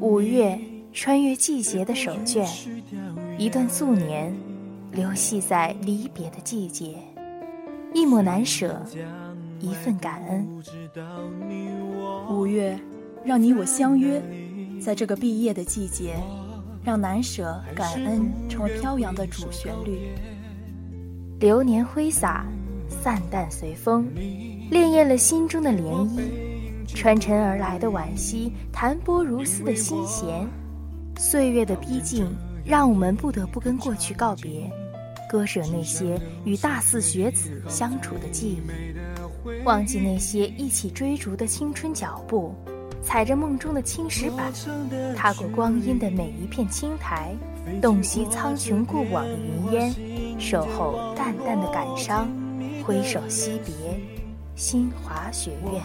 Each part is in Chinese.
五月，穿越季节的手绢，一段素年，流系在离别的季节，一抹难舍，一份感恩。五月，让你我相约，在这个毕业的季节，让难舍、感恩成为飘扬的主旋律。流年挥洒，散淡随风，潋滟了心中的涟漪。穿尘而来的惋惜，弹拨如丝的心弦。岁月的逼近，让我们不得不跟过去告别，割舍那些与大四学子相处的记忆，忘记那些一起追逐的青春脚步，踩着梦中的青石板，踏过光阴的每一片青苔，洞悉苍穹过往的云烟，守候淡淡的感伤，挥手惜别。新华学院，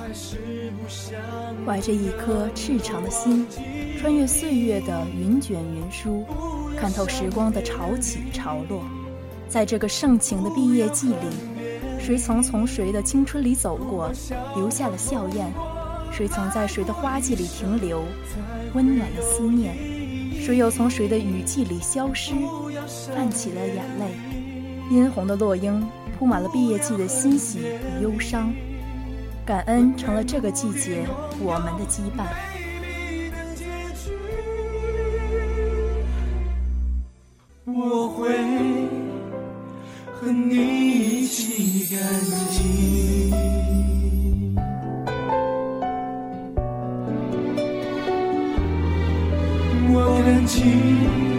怀着一颗赤诚的心，穿越岁月的云卷云舒，看透时光的潮起潮落。在这个盛情的毕业季里，谁曾从谁的青春里走过，留下了笑靥？谁曾在谁的花季里停留，温暖的思念？谁又从谁的雨季里消失，泛起了眼泪？殷红的落英。铺满了毕业季的欣喜与忧伤，感恩成了这个季节我们的羁绊。我会和你一起干净，我感激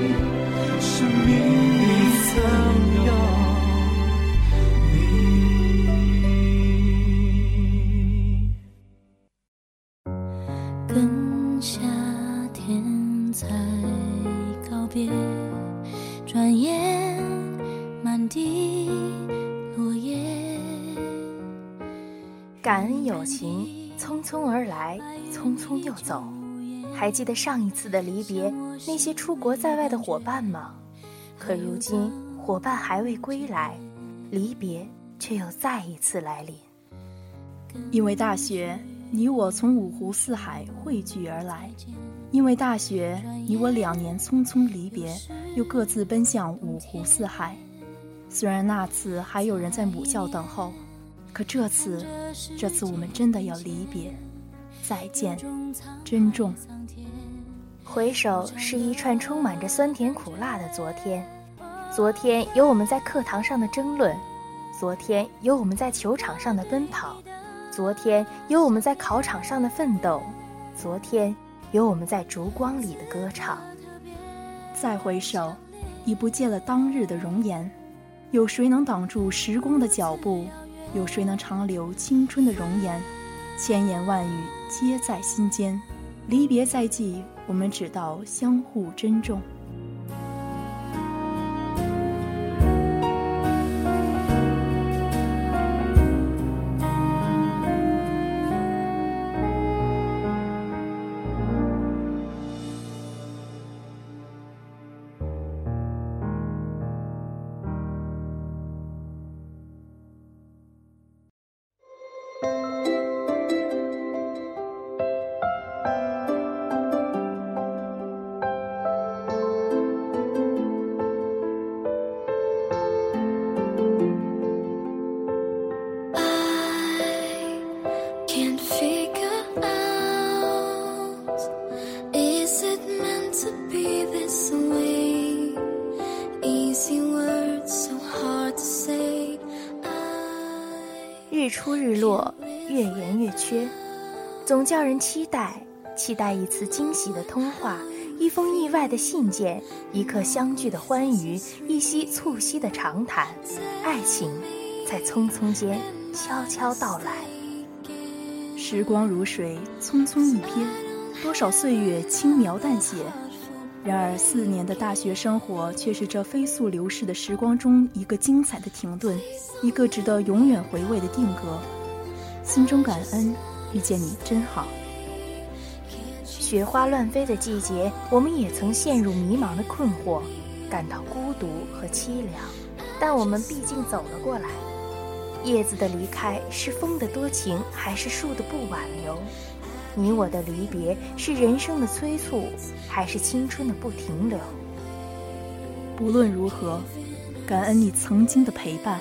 匆匆而来，匆匆又走。还记得上一次的离别，那些出国在外的伙伴吗？可如今，伙伴还未归来，离别却又再一次来临。因为大学，你我从五湖四海汇聚而来；因为大学，你我两年匆匆离别，又各自奔向五湖四海。虽然那次还有人在母校等候。可这次，这次我们真的要离别，再见，珍重。回首是一串充满着酸甜苦辣的昨天，昨天有我们在课堂上的争论，昨天有我们在球场上的奔跑，昨天有我们在考场上的奋斗，昨天有我们在烛光里的歌唱。再回首，已不见了当日的容颜，有谁能挡住时光的脚步？有谁能长留青春的容颜？千言万语皆在心间。离别在即，我们只道相互珍重。出日落，月圆月缺，总叫人期待，期待一次惊喜的通话，一封意外的信件，一刻相聚的欢愉，一夕促膝的长谈。爱情在匆匆间悄悄到来。时光如水，匆匆一瞥，多少岁月轻描淡写。然而，四年的大学生活却是这飞速流逝的时光中一个精彩的停顿，一个值得永远回味的定格。心中感恩，遇见你真好。雪花乱飞的季节，我们也曾陷入迷茫的困惑，感到孤独和凄凉，但我们毕竟走了过来。叶子的离开是风的多情，还是树的不挽留？你我的离别是人生的催促，还是青春的不停留？不论如何，感恩你曾经的陪伴。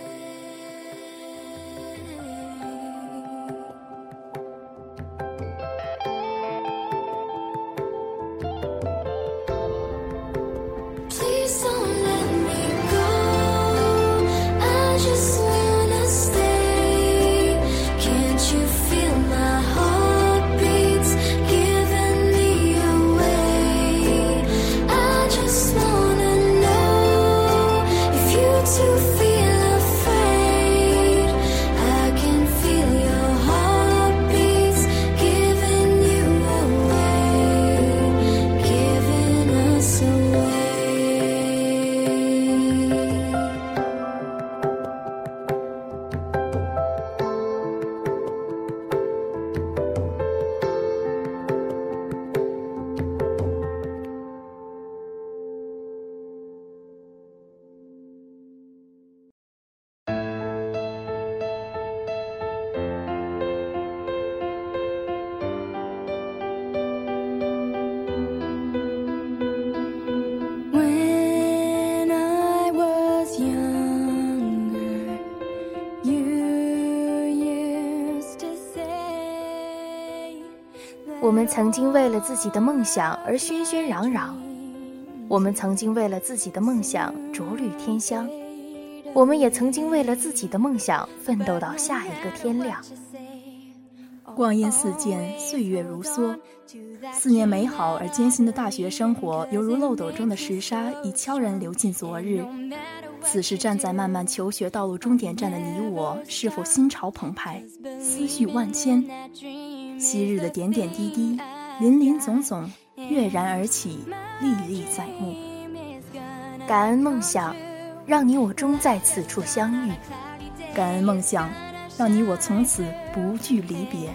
曾经为了自己的梦想而喧喧嚷嚷，我们曾经为了自己的梦想着绿天香，我们也曾经为了自己的梦想奋斗到下一个天亮。光阴似箭，岁月如梭，四年美好而艰辛的大学生活，犹如漏斗中的石沙，已悄然流进昨日。此时站在漫漫求学道路终点站的你我，是否心潮澎湃，思绪万千？昔日的点点滴滴，林林总总，跃然而起，历历在目。感恩梦想，让你我终在此处相遇；感恩梦想，让你我从此不惧离别。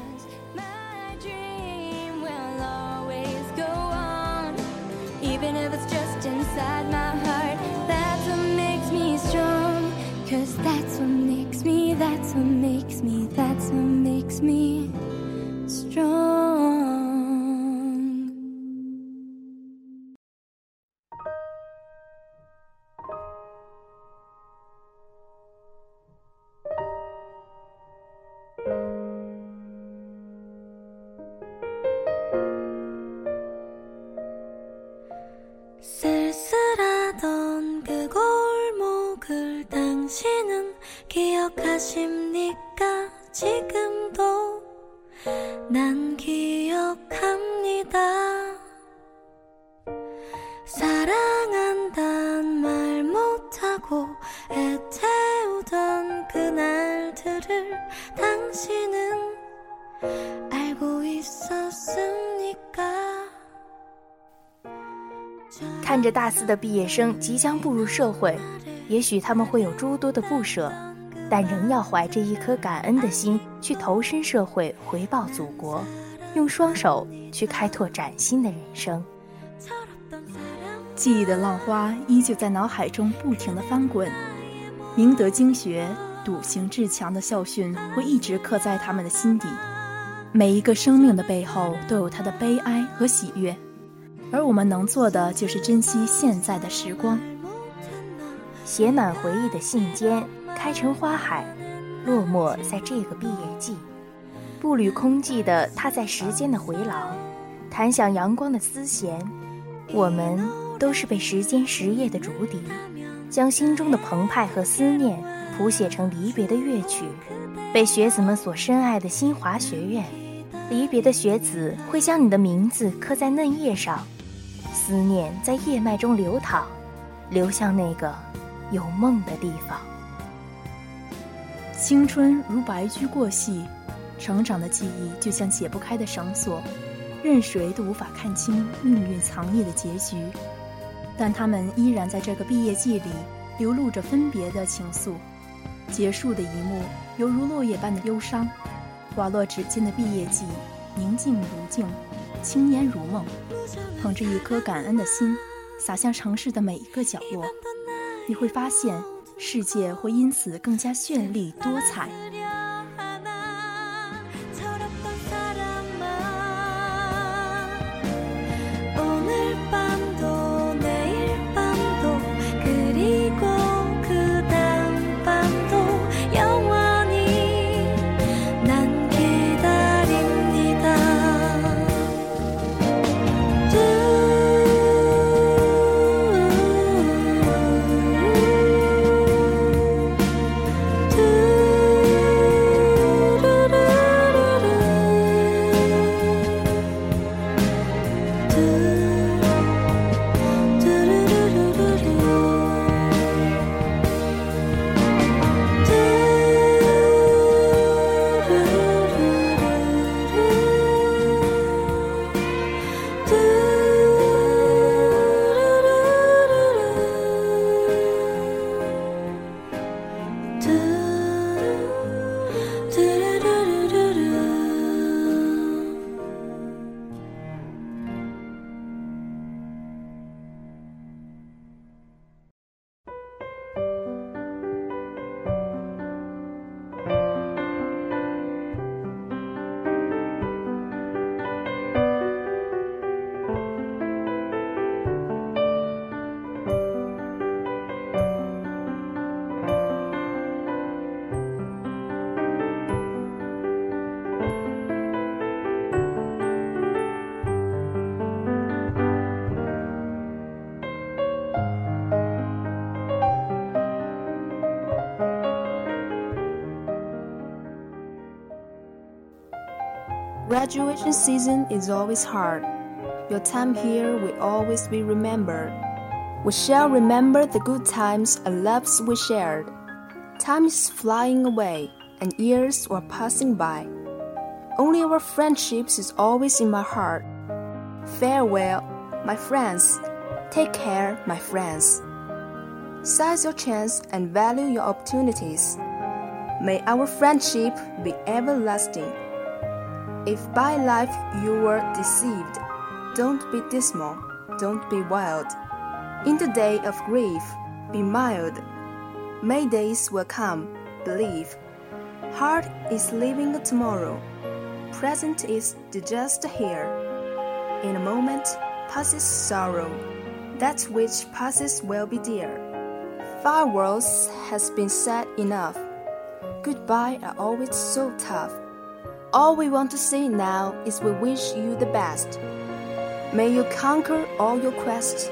这看着大四的毕业生即将步入社会，也许他们会有诸多的不舍，但仍要怀着一颗感恩的心去投身社会，回报祖国，用双手去开拓崭新的人生。记忆的浪花依旧在脑海中不停地翻滚，明德经学、笃行至强的校训会一直刻在他们的心底。每一个生命的背后都有他的悲哀和喜悦。而我们能做的就是珍惜现在的时光，写满回忆的信笺开成花海，落寞在这个毕业季，步履空寂的踏在时间的回廊，弹响阳光的丝弦。我们都是被时间实业的竹笛，将心中的澎湃和思念谱写成离别的乐曲，被学子们所深爱的新华学院，离别的学子会将你的名字刻在嫩叶上。思念在叶脉中流淌，流向那个有梦的地方。青春如白驹过隙，成长的记忆就像解不开的绳索，任谁都无法看清命运藏匿的结局。但他们依然在这个毕业季里流露着分别的情愫。结束的一幕犹如落叶般的忧伤，滑落指尖的毕业季，宁静如镜，青烟如梦。捧着一颗感恩的心，洒向城市的每一个角落，你会发现，世界会因此更加绚丽多彩。Graduation season is always hard. Your time here will always be remembered. We shall remember the good times and loves we shared. Time is flying away, and years are passing by. Only our friendships is always in my heart. Farewell, my friends. Take care, my friends. Seize your chance and value your opportunities. May our friendship be everlasting. If by life you were deceived, don't be dismal, don't be wild. In the day of grief, be mild. May days will come, believe. Heart is living tomorrow, present is the just here. In a moment passes sorrow, that which passes will be dear. Farewells has been said enough. Goodbye are always so tough. All we want to say now is we wish you the best. May you conquer all your quests.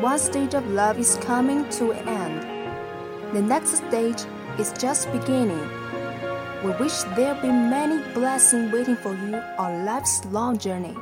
One stage of love is coming to an end. The next stage is just beginning. We wish there be many blessings waiting for you on life's long journey.